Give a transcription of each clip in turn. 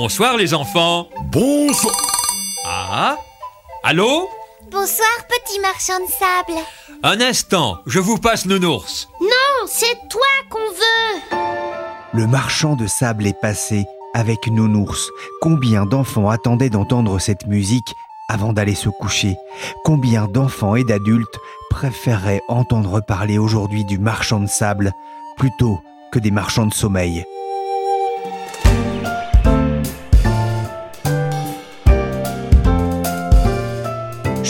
Bonsoir les enfants. Bonsoir. Ah Allô? Bonsoir petit marchand de sable. Un instant, je vous passe Nounours. Non, c'est toi qu'on veut. Le marchand de sable est passé avec Nounours. Combien d'enfants attendaient d'entendre cette musique avant d'aller se coucher? Combien d'enfants et d'adultes préféreraient entendre parler aujourd'hui du marchand de sable plutôt que des marchands de sommeil?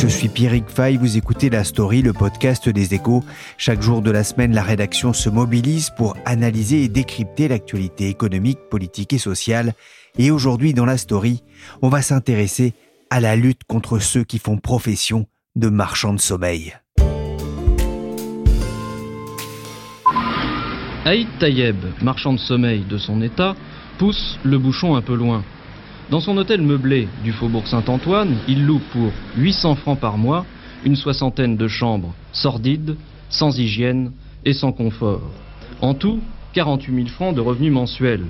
Je suis Pierrick Fay, vous écoutez La Story, le podcast des échos. Chaque jour de la semaine, la rédaction se mobilise pour analyser et décrypter l'actualité économique, politique et sociale. Et aujourd'hui, dans La Story, on va s'intéresser à la lutte contre ceux qui font profession de marchands de sommeil. Aïd Tayeb, marchand de sommeil de son état, pousse le bouchon un peu loin. Dans son hôtel meublé du faubourg Saint-Antoine, il loue pour 800 francs par mois une soixantaine de chambres sordides, sans hygiène et sans confort. En tout, 48 000 francs de revenus mensuels.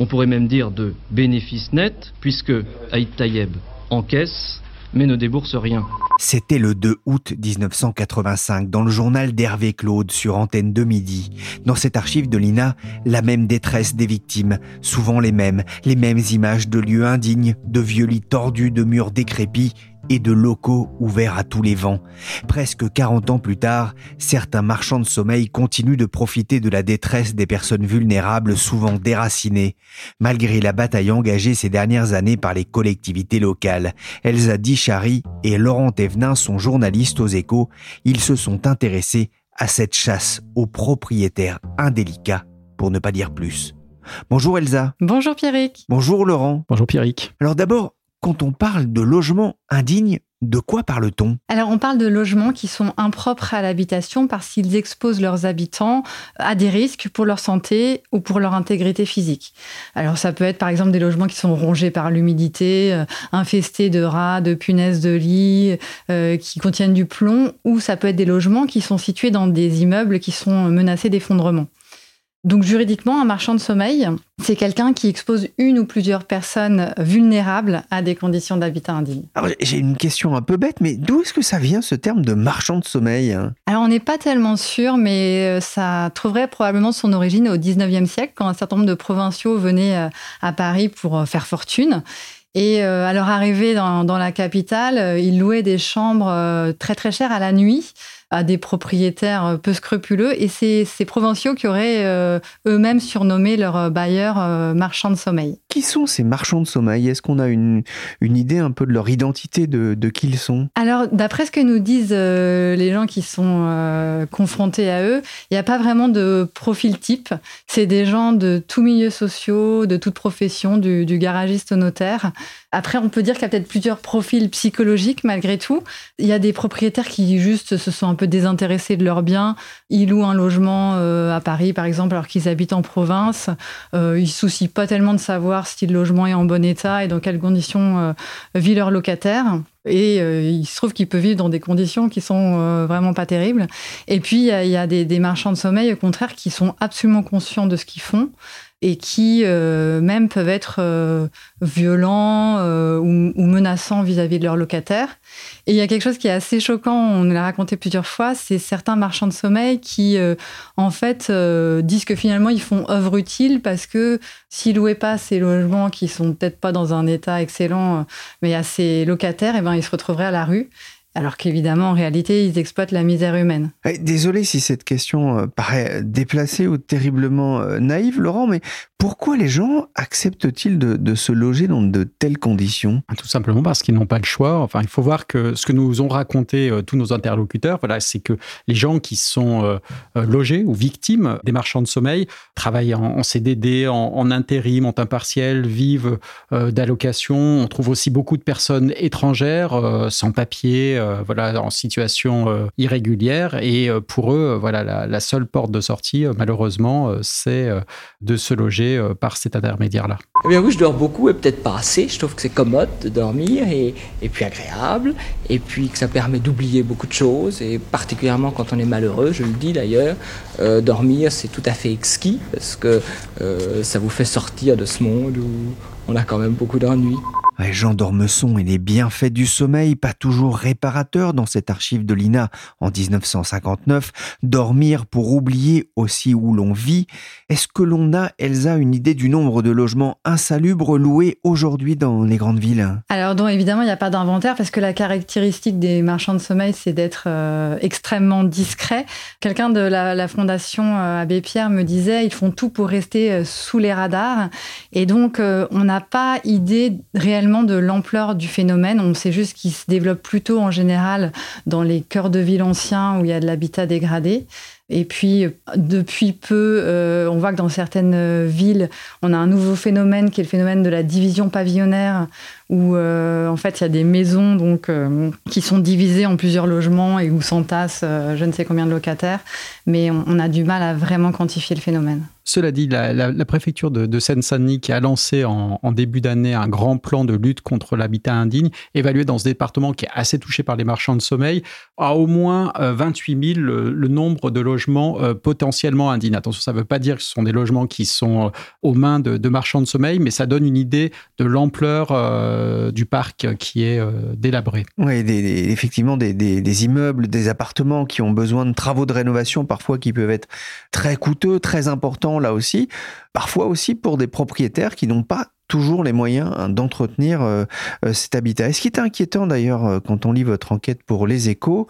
On pourrait même dire de bénéfices nets, puisque Aïd Tayeb encaisse, mais ne débourse rien. C'était le 2 août 1985 dans le journal d'Hervé Claude sur Antenne de Midi. Dans cette archive de l'INA, la même détresse des victimes, souvent les mêmes, les mêmes images de lieux indignes, de vieux lits tordus, de murs décrépits et de locaux ouverts à tous les vents. Presque 40 ans plus tard, certains marchands de sommeil continuent de profiter de la détresse des personnes vulnérables souvent déracinées, malgré la bataille engagée ces dernières années par les collectivités locales. Elsa Dichary et Laurent Thévenin sont journalistes aux échos. Ils se sont intéressés à cette chasse aux propriétaires indélicats, pour ne pas dire plus. Bonjour Elsa. Bonjour Pierrick. Bonjour Laurent. Bonjour Pierrick. Alors d'abord, quand on parle de logement indigne, de quoi parle-t-on? Alors on parle de logements qui sont impropres à l'habitation parce qu'ils exposent leurs habitants à des risques pour leur santé ou pour leur intégrité physique. Alors ça peut être par exemple des logements qui sont rongés par l'humidité, euh, infestés de rats, de punaises de lit, euh, qui contiennent du plomb, ou ça peut être des logements qui sont situés dans des immeubles qui sont menacés d'effondrement. Donc juridiquement, un marchand de sommeil, c'est quelqu'un qui expose une ou plusieurs personnes vulnérables à des conditions d'habitat indigne. Alors j'ai une question un peu bête, mais d'où est-ce que ça vient ce terme de marchand de sommeil Alors on n'est pas tellement sûr, mais euh, ça trouverait probablement son origine au 19e siècle, quand un certain nombre de provinciaux venaient euh, à Paris pour euh, faire fortune. Et à leur arrivée dans, dans la capitale, ils louaient des chambres très très chères à la nuit à des propriétaires euh, peu scrupuleux. Et c'est ces provinciaux qui auraient euh, eux-mêmes surnommé leurs euh, bailleurs marchands de sommeil. Qui sont ces marchands de sommeil? Est-ce qu'on a une, une idée un peu de leur identité, de, de qui ils sont? Alors, d'après ce que nous disent les gens qui sont confrontés à eux, il n'y a pas vraiment de profil type. C'est des gens de tous milieux sociaux, de toute profession, du, du garagiste au notaire. Après, on peut dire qu'il y a peut-être plusieurs profils psychologiques malgré tout. Il y a des propriétaires qui juste se sont un peu désintéressés de leurs biens. Ils louent un logement euh, à Paris, par exemple, alors qu'ils habitent en province. Euh, ils ne soucient pas tellement de savoir si le logement est en bon état et dans quelles conditions euh, vit leur locataire. Et il se trouve qu'il peut vivre dans des conditions qui sont vraiment pas terribles. Et puis, il y a, des, marchands de sommeil, au contraire, qui sont absolument conscients de ce qu'ils font et qui euh, même peuvent être euh, violents euh, ou, ou, menaçants vis-à-vis de leurs locataires. Et il y a quelque chose qui est assez choquant, on l'a raconté plusieurs fois, c'est certains marchands de sommeil qui, en fait, disent que finalement, ils font œuvre utile parce que s'ils louaient pas ces logements qui sont peut-être pas dans un état excellent, mais à ces locataires, et eh ben, ils se retrouveraient à la rue. Alors qu'évidemment, en réalité, ils exploitent la misère humaine. Eh, désolé si cette question euh, paraît déplacée ou terriblement euh, naïve, Laurent, mais Pourquoi les gens acceptent-ils de, se loger dans de telles conditions? Ah, Tout simplement parce qu'ils n'ont pas le choix. Enfin, il faut voir que ce que nous ont raconté euh, tous nos interlocuteurs, voilà, c'est que les gens qui sont logés ou victimes des marchands de sommeil travaillent en, CDD, en, intérim, en temps partiel, vivent d'allocations. On trouve aussi beaucoup de personnes étrangères, sans papier, voilà, en situation irrégulière. Et pour eux, voilà, la, seule porte de sortie, malheureusement, c'est de se loger euh, par cet intermédiaire-là Eh bien oui, je dors beaucoup et peut-être pas assez. Je trouve que c'est commode de dormir et, et, puis agréable, et puis que ça permet d'oublier beaucoup de choses, et particulièrement quand on est malheureux, je le dis d'ailleurs, euh, dormir c'est tout à fait exquis, parce que euh, ça vous fait sortir de ce monde où on a quand même beaucoup d'ennuis. Jean d'Ormesson et les bienfaits du sommeil, pas toujours réparateurs dans cette archive de l'INA en 1959. Dormir pour oublier aussi où l'on vit. Est-ce que l'on a, Elsa, une idée du nombre de logements insalubres loués aujourd'hui dans les grandes villes? Alors, donc, évidemment, il n'y a pas d'inventaire parce que la caractéristique des marchands de sommeil, c'est d'être euh, extrêmement discret. Quelqu'un de la, fondation euh, Abbé Pierre me disait, ils font tout pour rester euh, sous les radars. Et donc, on n'a pas idée réellement de l'ampleur du phénomène. On sait juste qu'il se développe plutôt en général dans les cœurs de ville anciens où il y a de l'habitat dégradé. Et puis, depuis peu, euh, on voit que dans certaines euh, villes, on a un nouveau phénomène qui est le phénomène de la division pavillonnaire, où euh, en fait, il y a des maisons donc, qui sont divisées en plusieurs logements et où s'entassent je ne sais combien de locataires. Mais on a du mal à vraiment quantifier le phénomène. Cela dit, la, préfecture de, Seine-Saint-Denis, qui a lancé en, début d'année un grand plan de lutte contre l'habitat indigne, évalué dans ce département qui est assez touché par les marchands de sommeil, à au moins 28 euh, 000 le, nombre de logements euh, potentiellement indignes. Attention, ça ne veut pas dire que ce sont des logements qui sont euh, aux mains de, marchands de sommeil, mais ça donne une idée de l'ampleur du parc qui est délabré. Oui, effectivement, des, des immeubles, des appartements qui ont besoin de travaux de rénovation, parfois qui peuvent être très coûteux, très importants là aussi, parfois aussi pour des propriétaires qui n'ont pas toujours les moyens hein, d'entretenir euh, euh, cet habitat. Et ce qui est inquiétant d'ailleurs euh, quand on lit votre enquête pour les échos,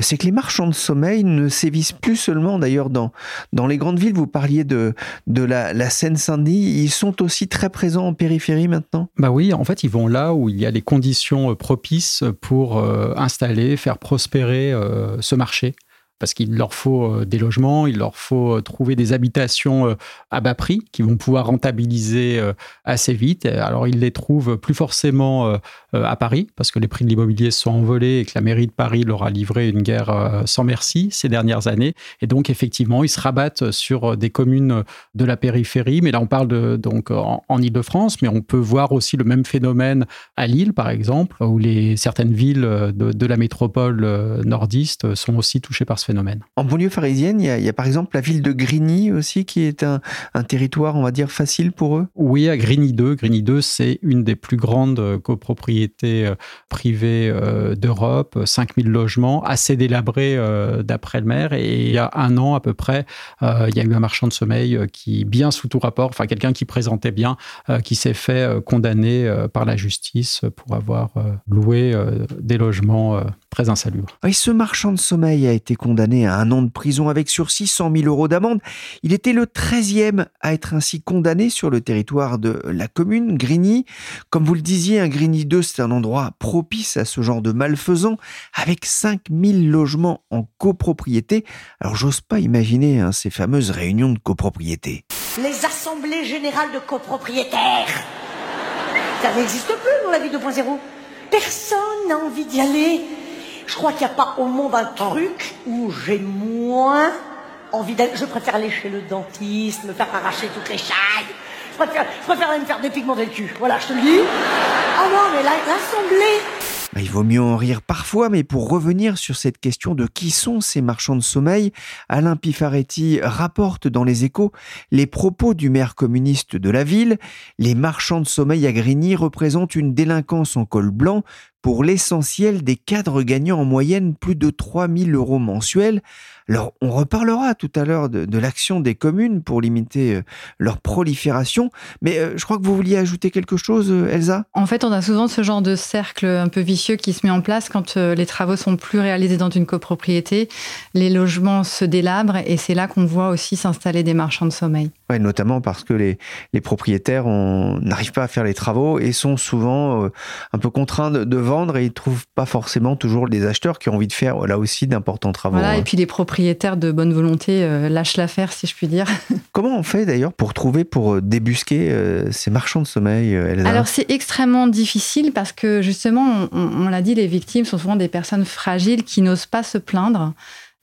c'est que les marchands de sommeil ne sévissent plus seulement d'ailleurs dans, dans les grandes villes. Vous parliez de, de la, la Seine-Saint-Denis, ils sont aussi très présents en périphérie maintenant? Bah oui, en fait ils vont là où il y a les conditions propices pour installer, faire prospérer ce marché parce qu'il leur faut euh, des logements, il leur faut euh, trouver des habitations euh, à bas prix qui vont pouvoir rentabiliser assez vite. Alors ils les trouvent plus forcément à Paris parce que les prix de l'immobilier sont envolés et que la mairie de Paris leur a livré une guerre sans merci ces dernières années. Et donc effectivement, ils se rabattent sur des communes de la périphérie. Mais là, on parle donc en, Ile-de-France, mais on peut voir aussi le même phénomène à Lille, par exemple, où les, certaines villes de, de la métropole nordiste sont aussi touchées par ce phénomène. En banlieue parisienne, il y, a, par exemple la ville de Grigny aussi, qui est un, territoire, on va dire, facile pour eux? Oui, à Grigny 2. Grigny 2, c'est une des plus grandes euh, copropriétés euh, privées euh, d'Europe, 5000 logements, assez délabrés d'après le maire. Et il y a un an à peu près, il y a eu un marchand de sommeil qui, bien sous tout rapport, enfin quelqu'un qui présentait bien, qui s'est fait condamner par la justice pour avoir loué des logements très insalubres. Et ce marchand de sommeil a été condamné condamné à un an de prison avec sursis, 100 000 euros d'amende. Il était le 13e à être ainsi condamné sur le territoire de la commune, Grigny. Comme vous le disiez, un Grigny 2, c'est un endroit propice à ce genre de malfaisants, avec 5000 logements en copropriété. Alors j'ose pas imaginer hein, ces fameuses réunions de copropriété. Les assemblées générales de copropriétaires Ça n'existe plus dans la vie 2.0. Personne n'a envie d'y aller. Je crois qu'il n'y a pas au monde un truc où j'ai moins envie d'aller. Je préfère aller chez le dentiste, me faire arracher toutes les chailles. Je préfère, je préfère aller me faire dépigmenter le cul. Voilà, je te le dis. Oh non, mais l'assemblée. Il vaut mieux en rire parfois, mais pour revenir sur cette question de qui sont ces marchands de sommeil, Alain Pifaretti rapporte dans les échos les propos du maire communiste de la ville. Les marchands de sommeil à Grigny représentent une délinquance en col blanc pour l'essentiel des cadres gagnant en moyenne plus de 3000 euros mensuels. Alors, on reparlera tout à l'heure de, l'action des communes pour limiter euh, leur prolifération, mais euh, je crois que vous vouliez ajouter quelque chose, euh, Elsa? En fait, on a souvent ce genre de cercle un peu vicieux qui se met en place quand les travaux sont plus réalisés dans une copropriété, les logements se délabrent et c'est là qu'on voit aussi s'installer des marchands de sommeil. Ouais, notamment parce que les, les propriétaires n'arrivent pas à faire les travaux et sont souvent un peu contraints de, vendre et ils trouvent pas forcément toujours des acheteurs qui ont envie de faire là aussi d'importants travaux. Voilà, et puis les propriétaires de bonne volonté euh, lâchent l'affaire, si je puis dire. Comment on fait d'ailleurs pour trouver, pour euh, débusquer euh, ces marchands de sommeil, Elsa? Alors c'est extrêmement difficile parce que justement, on l'a dit, les victimes sont souvent des personnes fragiles qui n'osent pas se plaindre.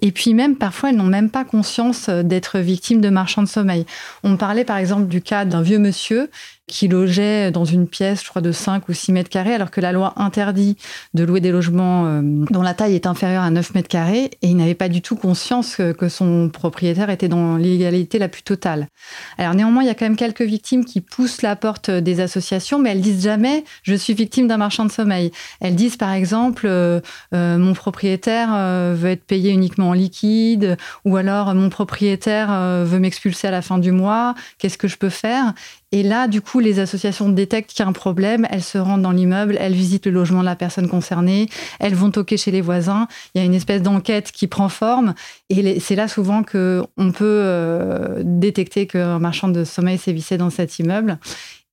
Et puis même, parfois, elles n'ont même pas conscience d'être victimes de marchands de sommeil. On parlait par exemple du cas d'un vieux monsieur qui logeait dans une pièce, je crois, de 5 ou 6 mètres carrés, alors que la loi interdit de louer des logements euh, dont la taille est inférieure à 9 mètres carrés, et il n'avait pas du tout conscience que, son propriétaire était dans l'illégalité la plus totale. Alors néanmoins, il y a quand même quelques victimes qui poussent la porte des associations, mais elles disent jamais « je suis victime d'un marchand de sommeil ». Elles disent par exemple euh, euh, mon propriétaire veut être payé uniquement en liquide », ou alors « mon propriétaire veut m'expulser à la fin du mois, qu'est-ce que je peux faire ?» Et là, du coup, les associations détectent qu'il y a un problème, elles se rendent dans l'immeuble, elles visitent le logement de la personne concernée, elles vont toquer chez les voisins. Il y a une espèce d'enquête qui prend forme. Et c'est là souvent qu'on peut euh, détecter qu'un marchand de sommeil sévissait dans cet immeuble.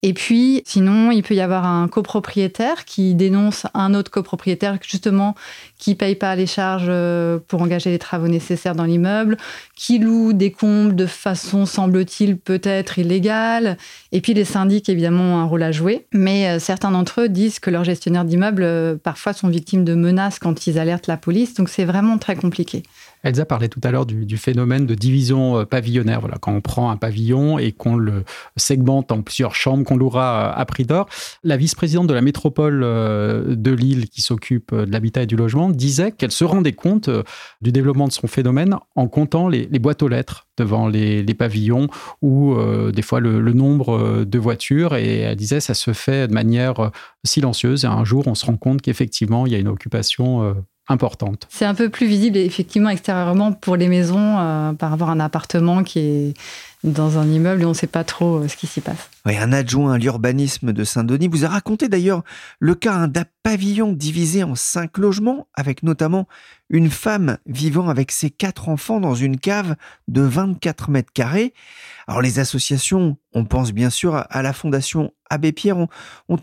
Et puis, sinon, il peut y avoir un copropriétaire qui dénonce un autre copropriétaire, justement, qui paye pas les charges euh, pour engager les travaux nécessaires dans l'immeuble, qui loue des combles de façon, semble-t-il, peut-être illégale. Et puis, les syndics, évidemment, ont un rôle à jouer. Mais euh, certains d'entre eux disent que leurs gestionnaires d'immeubles, euh, parfois, sont victimes de menaces quand ils alertent la police. Donc, c'est vraiment très compliqué. Elsa parlait tout à l'heure du, phénomène de division euh, pavillonnaire. Voilà, quand on prend un pavillon et qu'on le segmente en plusieurs chambres qu'on louera euh, à prix d'or, la vice-présidente de la métropole euh, de Lille qui s'occupe de l'habitat et du logement disait qu'elle se rendait compte du développement de son phénomène en comptant les, boîtes aux lettres devant les, pavillons ou des fois le, le, nombre de voitures. Et elle disait ça se fait de manière silencieuse. Et un jour on se rend compte qu'effectivement il y a une occupation importante. C'est un peu plus visible effectivement extérieurement pour les maisons euh, par rapport à un appartement qui est dans un immeuble et on ne sait pas trop euh, ce qui s'y passe. Oui, un adjoint à l'urbanisme de Saint-Denis vous a raconté d'ailleurs le cas d'un pavillon divisé en cinq logements, avec notamment une femme vivant avec ses quatre enfants dans une cave de 24 mètres carrés. Alors les associations, on pense bien sûr à la Fondation Abbé Pierre, ont,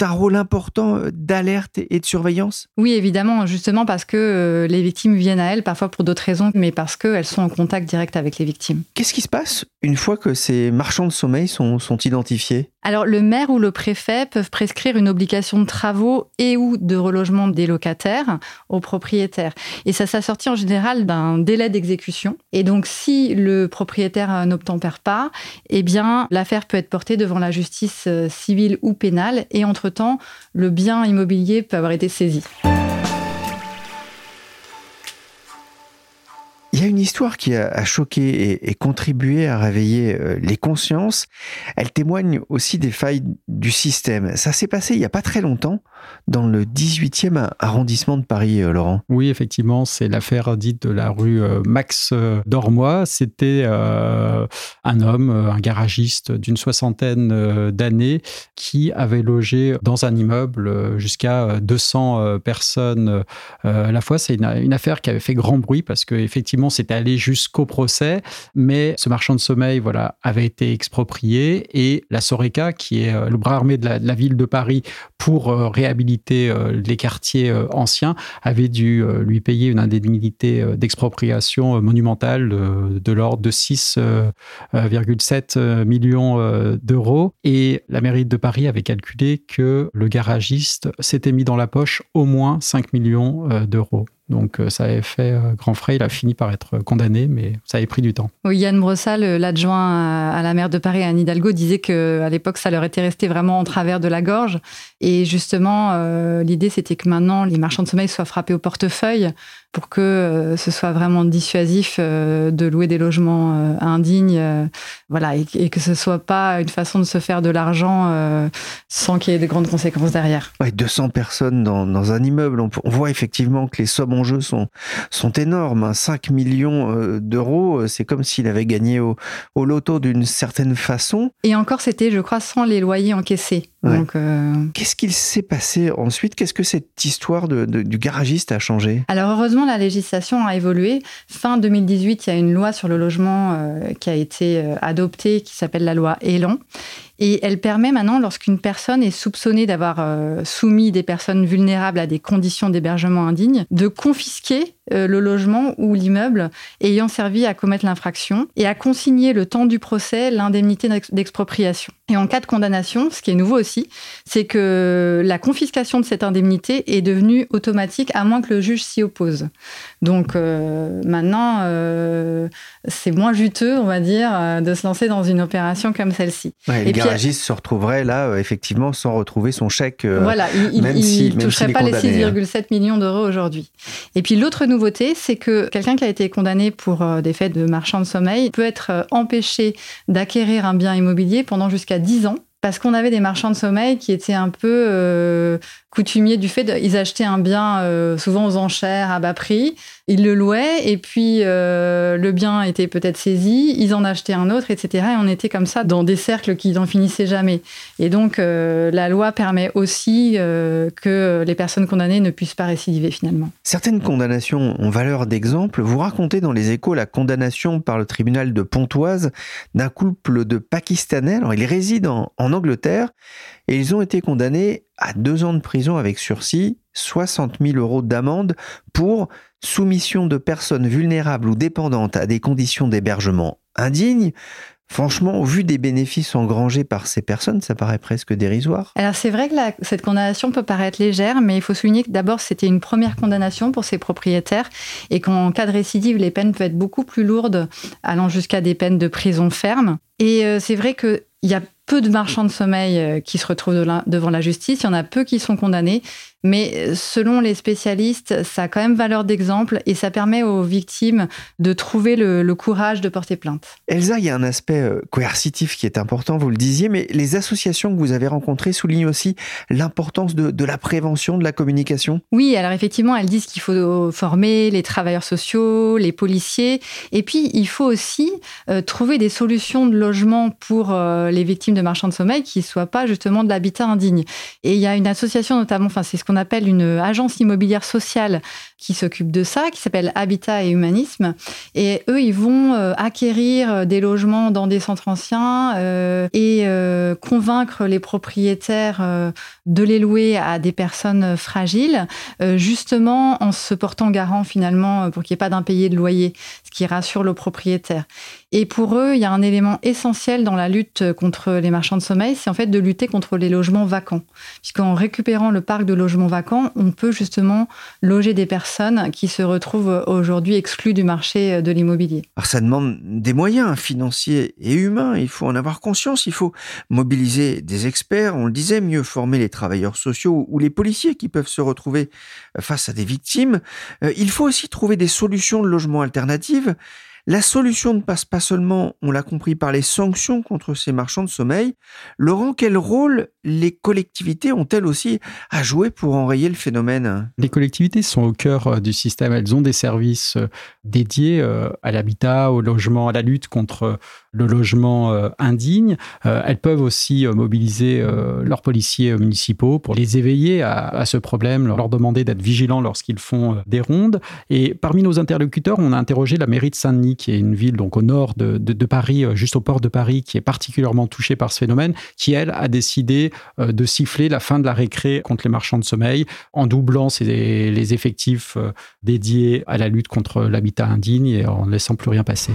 un rôle important euh, d'alerte et de surveillance? Oui, évidemment, justement parce que euh, les victimes viennent à elles, parfois pour d'autres raisons, mais parce qu'elles sont en contact direct avec les victimes. Qu'est-ce qui se passe une fois que ces marchands de sommeil sont, sont identifiés? Alors le maire ou le préfet peuvent prescrire une obligation de travaux et ou de relogement des locataires aux propriétaires. Et ça s'assortit en général d'un délai d'exécution. Et donc si le propriétaire n'obtempère pas, eh bien l'affaire peut être portée devant la justice euh, civile ou pénale. Et entre-temps, le bien immobilier peut avoir été saisi. Il y a une histoire qui a, choqué et, contribué à réveiller euh, les consciences. Elle témoigne aussi des failles du système. Ça s'est passé il n'y a pas très longtemps dans le 18e arrondissement de Paris, euh, Laurent. Oui, effectivement, c'est l'affaire dite de la rue euh, Max Dormois. C'était un homme, un garagiste d'une soixantaine d'années qui avait logé dans un immeuble jusqu'à 200 personnes à la fois. C'est une, une affaire qui avait fait grand bruit parce que effectivement c'était allé jusqu'au procès, mais ce marchand de sommeil voilà, avait été exproprié et la Soreca, qui est euh, le bras armé de la, ville de Paris pour euh, réhabiliter euh, les quartiers anciens, avait dû lui payer une indemnité d'expropriation monumentale de, l'ordre de 6,7 millions d'euros. Et la mairie de Paris avait calculé que le garagiste s'était mis dans la poche au moins 5 millions d'euros. Donc euh, ça avait fait euh, grand frais. Il a fini par être condamné, mais ça avait pris du temps. Yann Brossal, euh, l'adjoint à la maire de Paris, Anne Hidalgo, disait qu'à l'époque, ça leur était resté vraiment en travers de la gorge. Et justement, l'idée, c'était que maintenant, les marchands de sommeil soient frappés au portefeuille pour que ce soit vraiment dissuasif de louer des logements indignes. voilà, et, que ce soit pas une façon de se faire de l'argent sans qu'il y ait de grandes conséquences derrière. Ouais, 200 personnes dans, un immeuble. On, on voit effectivement que les sommes enjeux sont, sont énormes. 5 hein. millions euh, d'euros, c'est comme s'il avait gagné au, au loto d'une certaine façon. Et encore, c'était, je crois, sans les loyers encaissés. Donc, Qu'est-ce qu'il s'est passé ensuite? Qu'est-ce que cette histoire de, du garagiste a changé? Alors heureusement, la législation a évolué. Fin 2018, il y a une loi sur le logement qui a été adoptée, qui s'appelle la loi Elan. Et elle permet maintenant, lorsqu'une personne est soupçonnée d'avoir euh, soumis des personnes vulnérables à des conditions d'hébergement indignes, de confisquer euh, le logement ou l'immeuble ayant servi à commettre l'infraction et à consigner le temps du procès l'indemnité d'expropriation. Et en cas de condamnation, ce qui est nouveau aussi, c'est que la confiscation de cette indemnité est devenue automatique à moins que le juge s'y oppose. Donc euh, maintenant, euh, c'est moins juteux, on va dire, de se lancer dans une opération comme celle-ci. et le garagiste se retrouverait là, effectivement, sans retrouver son chèque. voilà, il ne toucherait pas les 6,7 hein. millions d'euros aujourd'hui. Et puis l'autre c'est que quelqu'un qui a été condamné pour des faits de marchand de sommeil peut être empêché d'acquérir un bien immobilier pendant jusqu'à 10 ans parce qu'on avait des marchands de sommeil qui étaient un peu euh, coutumiers du fait qu'ils achetaient un bien euh, souvent aux enchères à bas prix, ils le louaient et puis euh, le bien était peut-être saisi, ils en achetaient un autre, etc. Et on était comme ça dans des cercles qui n'en finissaient jamais. Et donc la loi permet aussi que les personnes condamnées ne puissent pas récidiver finalement. Certaines condamnations ont valeur d'exemple. Vous racontez dans les échos la condamnation par le tribunal de Pontoise d'un couple de Pakistanais. Alors ils résident en Angleterre et ils ont été condamnés à deux ans de prison avec sursis, 60 000 euros d'amende pour soumission de personnes vulnérables ou dépendantes à des conditions d'hébergement indignes, Franchement, au vu des bénéfices engrangés par ces personnes, ça paraît presque dérisoire. Alors c'est vrai que cette condamnation peut paraître légère, mais il faut souligner que d'abord c'était une première condamnation pour ces propriétaires et qu'en cas de récidive, les peines peuvent être beaucoup plus lourdes, allant jusqu'à des peines de prison ferme. Et euh, c'est vrai qu'il y a peu de marchands de sommeil euh, qui se retrouvent devant la justice, il y en a peu qui sont condamnés. Mais selon les spécialistes, ça a quand même valeur d'exemple et ça permet aux victimes de trouver le, courage de porter plainte. Elsa, il y a un aspect euh, coercitif qui est important, vous le disiez, mais les associations que vous avez rencontrées soulignent aussi l'importance de, la prévention, de la communication. Oui, alors effectivement, elles disent qu'il faut former les travailleurs sociaux, les policiers, et puis il faut aussi euh, trouver des solutions de logement pour euh, les victimes de marchands de sommeil qui ne soient pas justement de l'habitat indigne. Et il y a une association notamment, enfin c'est ce qu'on appelle une agence immobilière sociale qui s'occupe de ça, qui s'appelle Habitat et Humanisme. Et eux, ils vont euh, acquérir des logements dans des centres anciens euh, et euh, convaincre les propriétaires de les louer à des personnes fragiles, justement en se portant garant finalement pour qu'il n'y ait pas d'impayé de loyer, ce qui rassure le propriétaire. Et pour eux, il y a un élément essentiel dans la lutte contre les marchands de sommeil, c'est en fait de lutter contre les logements vacants. Puisqu'en récupérant le parc de logements vacants, on peut justement loger des personnes qui se retrouvent aujourd'hui exclues du marché de l'immobilier. Alors ça demande des moyens financiers et humains, il faut en avoir conscience, il faut mobiliser des experts, on le disait, mieux former les travailleurs sociaux ou les policiers qui peuvent se retrouver face à des victimes. Euh, il faut aussi trouver des solutions de logement alternatives la solution ne passe pas seulement, on l'a compris, par les sanctions contre ces marchands de sommeil. Laurent, quel rôle les collectivités ont-elles aussi à jouer pour enrayer le phénomène Les collectivités sont au cœur euh, du système. Elles ont des services euh, dédiés euh, à l'habitat, au logement, à la lutte contre le logement indigne. Elles peuvent aussi mobiliser leurs policiers municipaux pour les éveiller à, ce problème, leur demander d'être vigilants lorsqu'ils font des rondes. Et parmi nos interlocuteurs, on a interrogé la mairie de Saint-Denis, qui est une ville donc au nord de, de Paris, juste au port de Paris, qui est particulièrement touchée par ce phénomène, qui elle a décidé de siffler la fin de la récré contre les marchands de sommeil en doublant les effectifs euh, dédiés à la lutte contre l'habitat indigne et en ne laissant plus rien passer.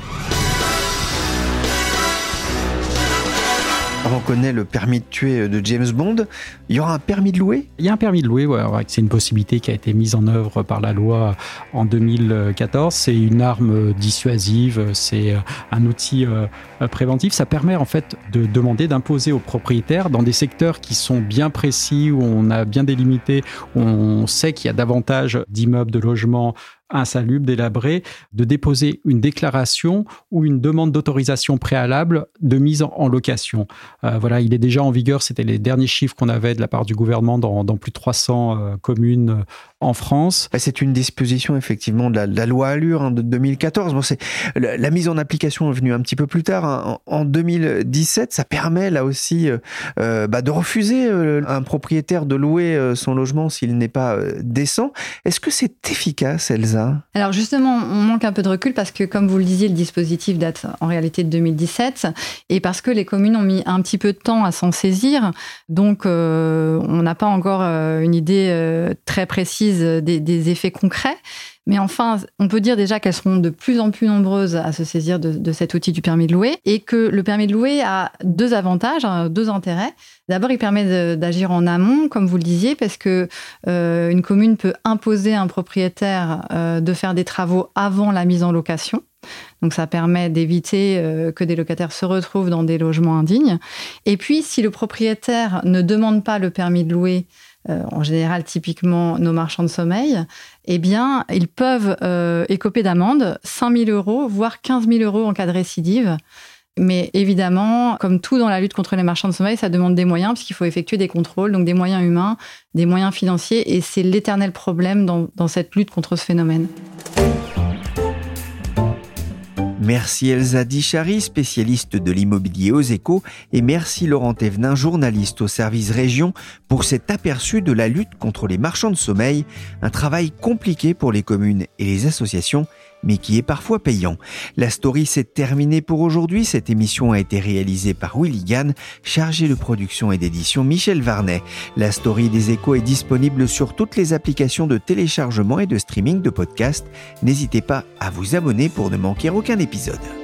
On connaît le permis de tuer de James Bond. Il y aura un permis de louer? Il y a un permis de louer, c'est une possibilité qui a été mise en œuvre par la loi en 2014. C'est une arme dissuasive, c'est un outil euh, préventif. Ça permet en fait de demander, d'imposer aux propriétaires dans des secteurs qui sont bien précis, où on a bien délimité, où on sait qu'il y a davantage d'immeubles, de logements insalubre, délabré, de déposer une déclaration ou une demande d'autorisation préalable de mise en location. Euh, voilà, il est déjà en vigueur, c'était les derniers chiffres qu'on avait de la part du gouvernement dans, plus de 300 euh, communes en France. Bah, c'est une disposition effectivement de la, loi Allure hein, de 2014. Bon, c'est la, mise en application est venue un petit peu plus tard. Hein. En, 2017, ça permet là aussi euh, euh, bah, de refuser euh, un propriétaire de louer son logement s'il n'est pas décent. Est-ce que c'est efficace, Elsa? Alors justement, on manque un peu de recul parce que, comme vous le disiez, le dispositif date en réalité de 2017 et parce que les communes ont mis un petit peu de temps à s'en saisir. Donc, on n'a pas encore une idée très précise des, effets concrets. Mais enfin, on peut dire déjà qu'elles seront de plus en plus nombreuses à se saisir de, cet outil du permis de louer et que le permis de louer a deux avantages, hein, deux intérêts. D'abord, il permet d'agir en amont, comme vous le disiez, parce que euh, une commune peut imposer à un propriétaire euh, de faire des travaux avant la mise en location. Donc ça permet d'éviter euh, que des locataires se retrouvent dans des logements indignes. Et puis, si le propriétaire ne demande pas le permis de louer, euh, en général typiquement nos marchands de sommeil, eh bien, ils peuvent euh, écoper d'amende 5 000 euros, voire 15 000 euros en cas de récidive. Mais évidemment, comme tout dans la lutte contre les marchands de sommeil, ça demande des moyens, puisqu'il faut effectuer des contrôles, donc des moyens humains, des moyens financiers, et c'est l'éternel problème dans cette lutte contre ce phénomène. Merci Elsa Dichary, spécialiste de l'immobilier aux échos, et merci Laurent Thévenin, journaliste au service région, pour cet aperçu de la lutte contre les marchands de sommeil, un travail compliqué pour les communes et les associations, mais qui est parfois payant. La story s'est terminée pour aujourd'hui. Cette émission a été réalisée par Willy Gann, chargé de production et d'édition Michel Varnet. La story des échos est disponible sur toutes les applications de téléchargement et de streaming de podcasts. N'hésitez pas à vous abonner pour ne manquer aucun épisode.